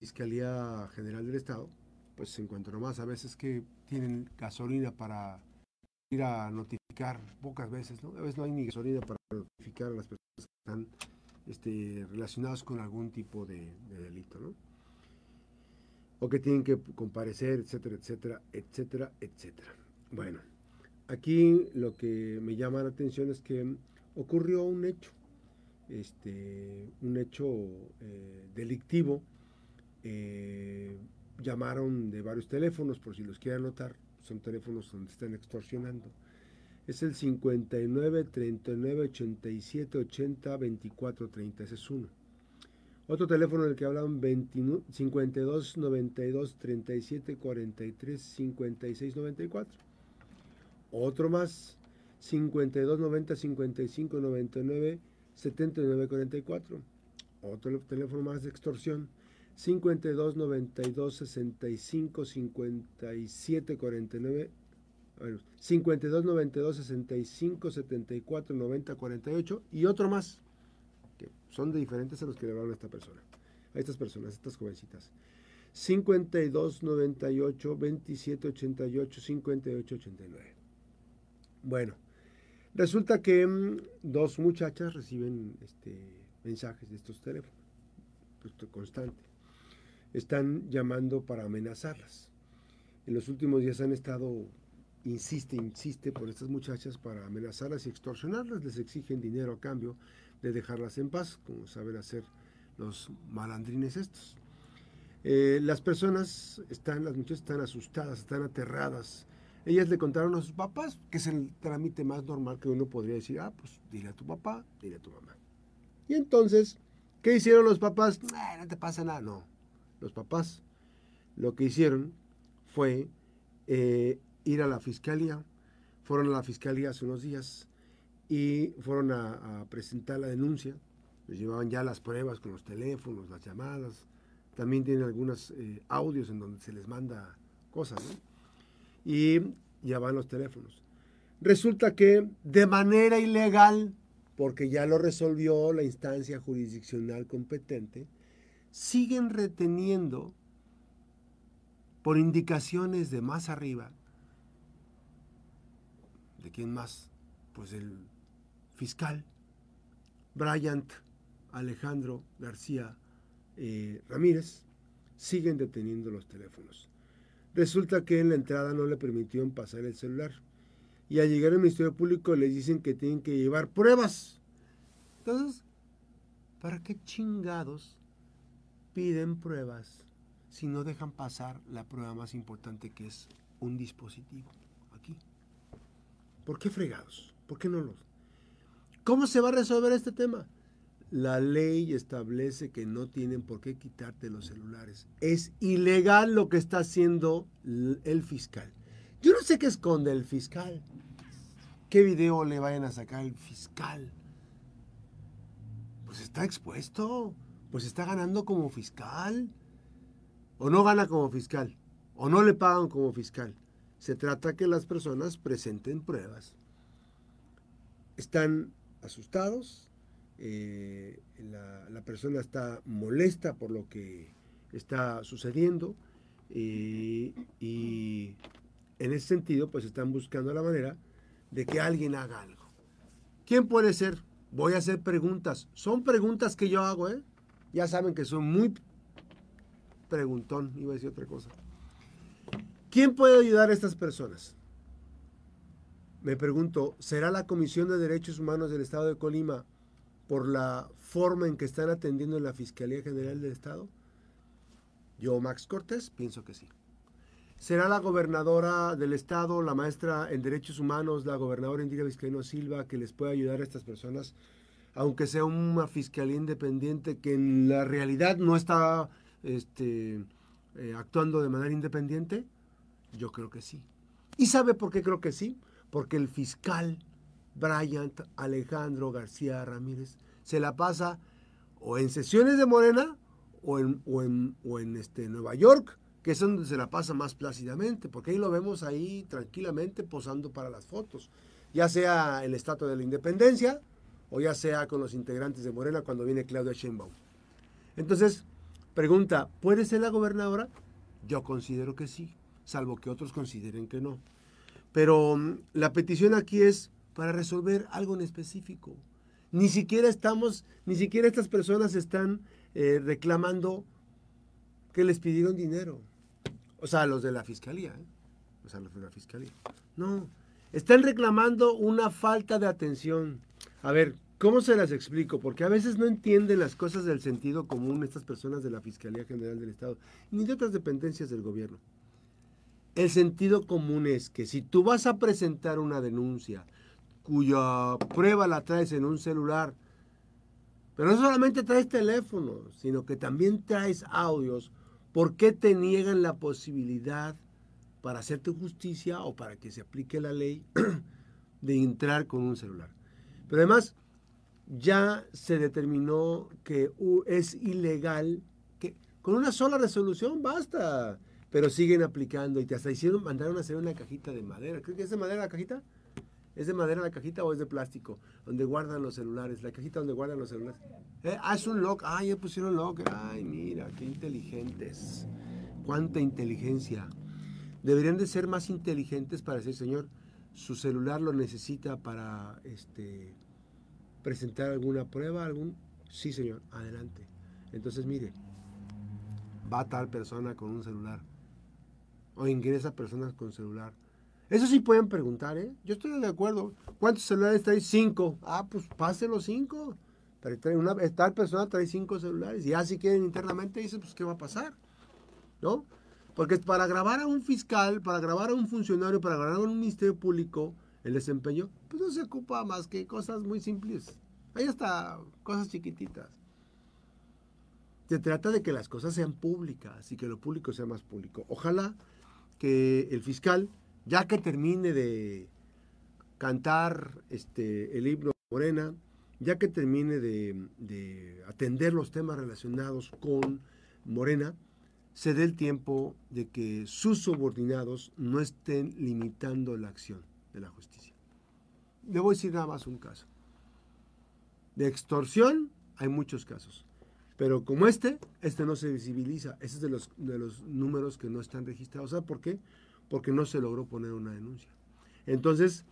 Fiscalía General del Estado, pues se encuentra más a veces que tienen gasolina para ir a notificar, pocas veces, ¿no? A veces no hay ni gasolina para notificar a las personas que están este, relacionadas con algún tipo de, de delito, ¿no? O que tienen que comparecer, etcétera, etcétera, etcétera, etcétera. Bueno, aquí lo que me llama la atención es que ocurrió un hecho, este, un hecho eh, delictivo. Eh, llamaron de varios teléfonos, por si los quieren anotar, son teléfonos donde están extorsionando. Es el 59 39 87 80 24 30, ese es uno. Otro teléfono en el que hablan 29, 52 92 37 43 56 94. Otro más 52 90 55 99 79 44. Otro teléfono más de extorsión 52 92 65 57 49 52 92 65 74 90 48 y otro más que son de diferentes a los que le hablaron a esta persona a estas personas, a estas jovencitas. 52 98 27 88 58 89 bueno resulta que mmm, dos muchachas reciben este, mensajes de estos teléfonos constante están llamando para amenazarlas. En los últimos días han estado, insiste, insiste por estas muchachas para amenazarlas y extorsionarlas. Les exigen dinero a cambio de dejarlas en paz, como saben hacer los malandrines estos. Eh, las personas están, las muchachas están asustadas, están aterradas. Ellas le contaron a sus papás, que es el trámite más normal que uno podría decir, ah, pues dile a tu papá, dile a tu mamá. Y entonces, ¿qué hicieron los papás? no te pasa nada, no los papás, lo que hicieron fue eh, ir a la fiscalía, fueron a la fiscalía hace unos días y fueron a, presentar la denuncia, les llevaban ya las pruebas con los teléfonos, las llamadas, también tienen algunos eh, audios en donde se les manda cosas. Y ya van los teléfonos. Resulta que de manera ilegal, porque ya lo resolvió la instancia jurisdiccional competente, siguen reteniendo por indicaciones de más arriba. ¿De quién más? Pues el fiscal Bryant Alejandro García eh, Ramírez. Siguen deteniendo los teléfonos. Resulta que en la entrada no le permitieron pasar el celular. Y al llegar al Ministerio Público les dicen que tienen que llevar pruebas. Entonces, ¿para qué chingados piden pruebas si no dejan pasar la prueba más importante que es un dispositivo aquí. ¿Por qué fregados? ¿Por qué no los? ¿Cómo se va a resolver este tema? La ley establece que no tienen por qué quitarte los celulares. Es ilegal lo que está haciendo el fiscal. Yo no sé qué esconde el fiscal. ¿Qué video le vayan a sacar el fiscal? Pues está expuesto pues está ganando como fiscal. O no gana como fiscal. O no le pagan como fiscal. Se trata que las personas presenten pruebas. Están asustados. Eh, la, persona está molesta por lo que está sucediendo. Eh, y en ese sentido, pues están buscando la manera de que alguien haga algo. ¿Quién puede ser? Voy a hacer preguntas. Son preguntas que yo hago, ¿eh? Ya saben que soy muy preguntón, iba a decir otra cosa. ¿Quién puede ayudar a estas personas? Me pregunto, ¿será la Comisión de Derechos Humanos del Estado de Colima por la forma en que están atendiendo en la Fiscalía General del Estado? Yo, Max Cortés, pienso que sí. ¿Será la gobernadora del Estado, la maestra en Derechos Humanos, la gobernadora Indira Vizcaíno Silva, que les pueda ayudar a estas personas aunque sea una fiscalía independiente que en la realidad no está este, eh, actuando de manera independiente? Yo creo que sí. ¿Y sabe por qué creo que sí? Porque el fiscal Bryant Alejandro García Ramírez se la pasa o en sesiones de Morena o en, o en, o en este, Nueva York, que es donde se la pasa más plácidamente, porque ahí lo vemos ahí tranquilamente posando para las fotos, ya sea el Estatua de la Independencia, o ya sea con los integrantes de Morena cuando viene Claudia Sheinbaum. Entonces, Pregunta, ¿puede ser la gobernadora? Yo considero que sí, salvo que otros consideren que no. Pero mm, la petición aquí es para resolver algo en específico. Ni siquiera estamos, ni siquiera estas personas están eh, reclamando que les pidieron dinero. O sea, los de la fiscalía. ¿eh? O sea, los de la fiscalía. No, están reclamando una falta de atención. A ver, ¿cómo se las explico? Porque a veces no entienden las cosas del sentido común estas personas de la Fiscalía General del Estado, ni de otras dependencias del gobierno. El sentido común es que si tú vas a presentar una denuncia cuya prueba la traes en un celular, pero no solamente traes teléfono, sino que también traes audios, ¿por qué te niegan la posibilidad para hacerte justicia o para que se aplique la ley de entrar con un celular? Pero además, ya se determinó que es ilegal, que con una sola resolución basta, pero siguen aplicando y te hasta hicieron, mandaron a hacer una cajita de madera. ¿Crees que es de madera la cajita? ¿Es de madera la cajita o es de plástico? Donde guardan los celulares, la cajita donde guardan los celulares. Eh, ah, es un lock. Ah, ya pusieron lock. Ay, mira, qué inteligentes. Cuánta inteligencia. Deberían de ser más inteligentes para decir, señor, su celular lo necesita para este, presentar alguna prueba, algún... Sí, señor, adelante. Entonces, mire, va tal persona con un celular o ingresa personas con celular eso sí pueden preguntar, ¿eh? Yo estoy de acuerdo. ¿Cuántos celulares trae? Cinco. Ah, pues pase los cinco. Pero trae una, tal persona trae cinco celulares. Y ya si quieren internamente, dicen, pues, ¿qué va a pasar? ¿No? Porque para grabar a un fiscal, para grabar a un funcionario, para grabar a un ministerio público, el desempeño, pues no se ocupa más que cosas muy simples. Ahí está, cosas chiquititas. Se trata de que las cosas sean públicas y que lo público sea más público. Ojalá que el fiscal ya que termine de cantar este, el himno Morena, ya que termine de, atender los temas relacionados con Morena, se dé el tiempo de que sus subordinados no estén limitando la acción de la justicia. Le voy a decir nada más un caso. De extorsión hay muchos casos, pero como este, este no se visibiliza. Este es de los, de los números que no están registrados. ¿Sabe por qué? porque no se logró poner una denuncia. Entonces,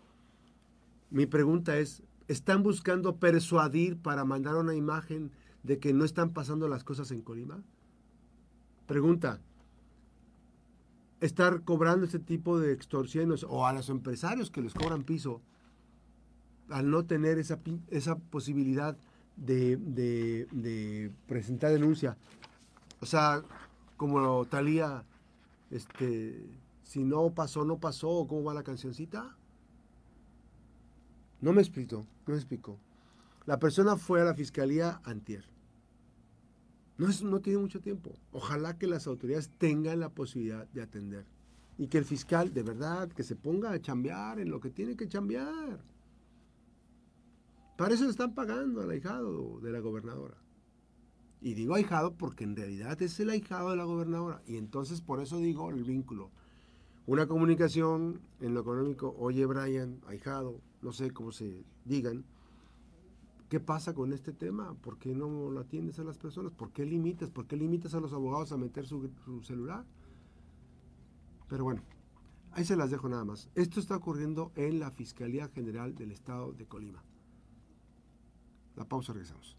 mi pregunta es, ¿están buscando persuadir para mandar una imagen de que no están pasando las cosas en Colima? Pregunta, ¿estar cobrando este tipo de extorsiones o a los empresarios que les cobran piso al no tener esa, esa posibilidad de, de presentar denuncia? O sea, como Talía, este si no pasó, no pasó, ¿cómo va la cancioncita? No me explico, no me explico. La persona fue a la fiscalía antier. No, es, no tiene mucho tiempo. Ojalá que las autoridades tengan la posibilidad de atender. Y que el fiscal, de verdad, que se ponga a chambear en lo que tiene que chambear. Para eso están pagando al ahijado de la gobernadora. Y digo ahijado porque en realidad es el ahijado de la gobernadora. Y entonces por eso digo el vínculo una comunicación en lo económico, oye Brian, ahijado, no sé cómo se digan, ¿qué pasa con este tema? ¿Por qué no lo atiendes a las personas? ¿Por qué limitas? ¿Por qué limitas a los abogados a meter su, celular? Pero bueno, ahí se las dejo nada más. Esto está ocurriendo en la Fiscalía General del Estado de Colima. La pausa, regresamos.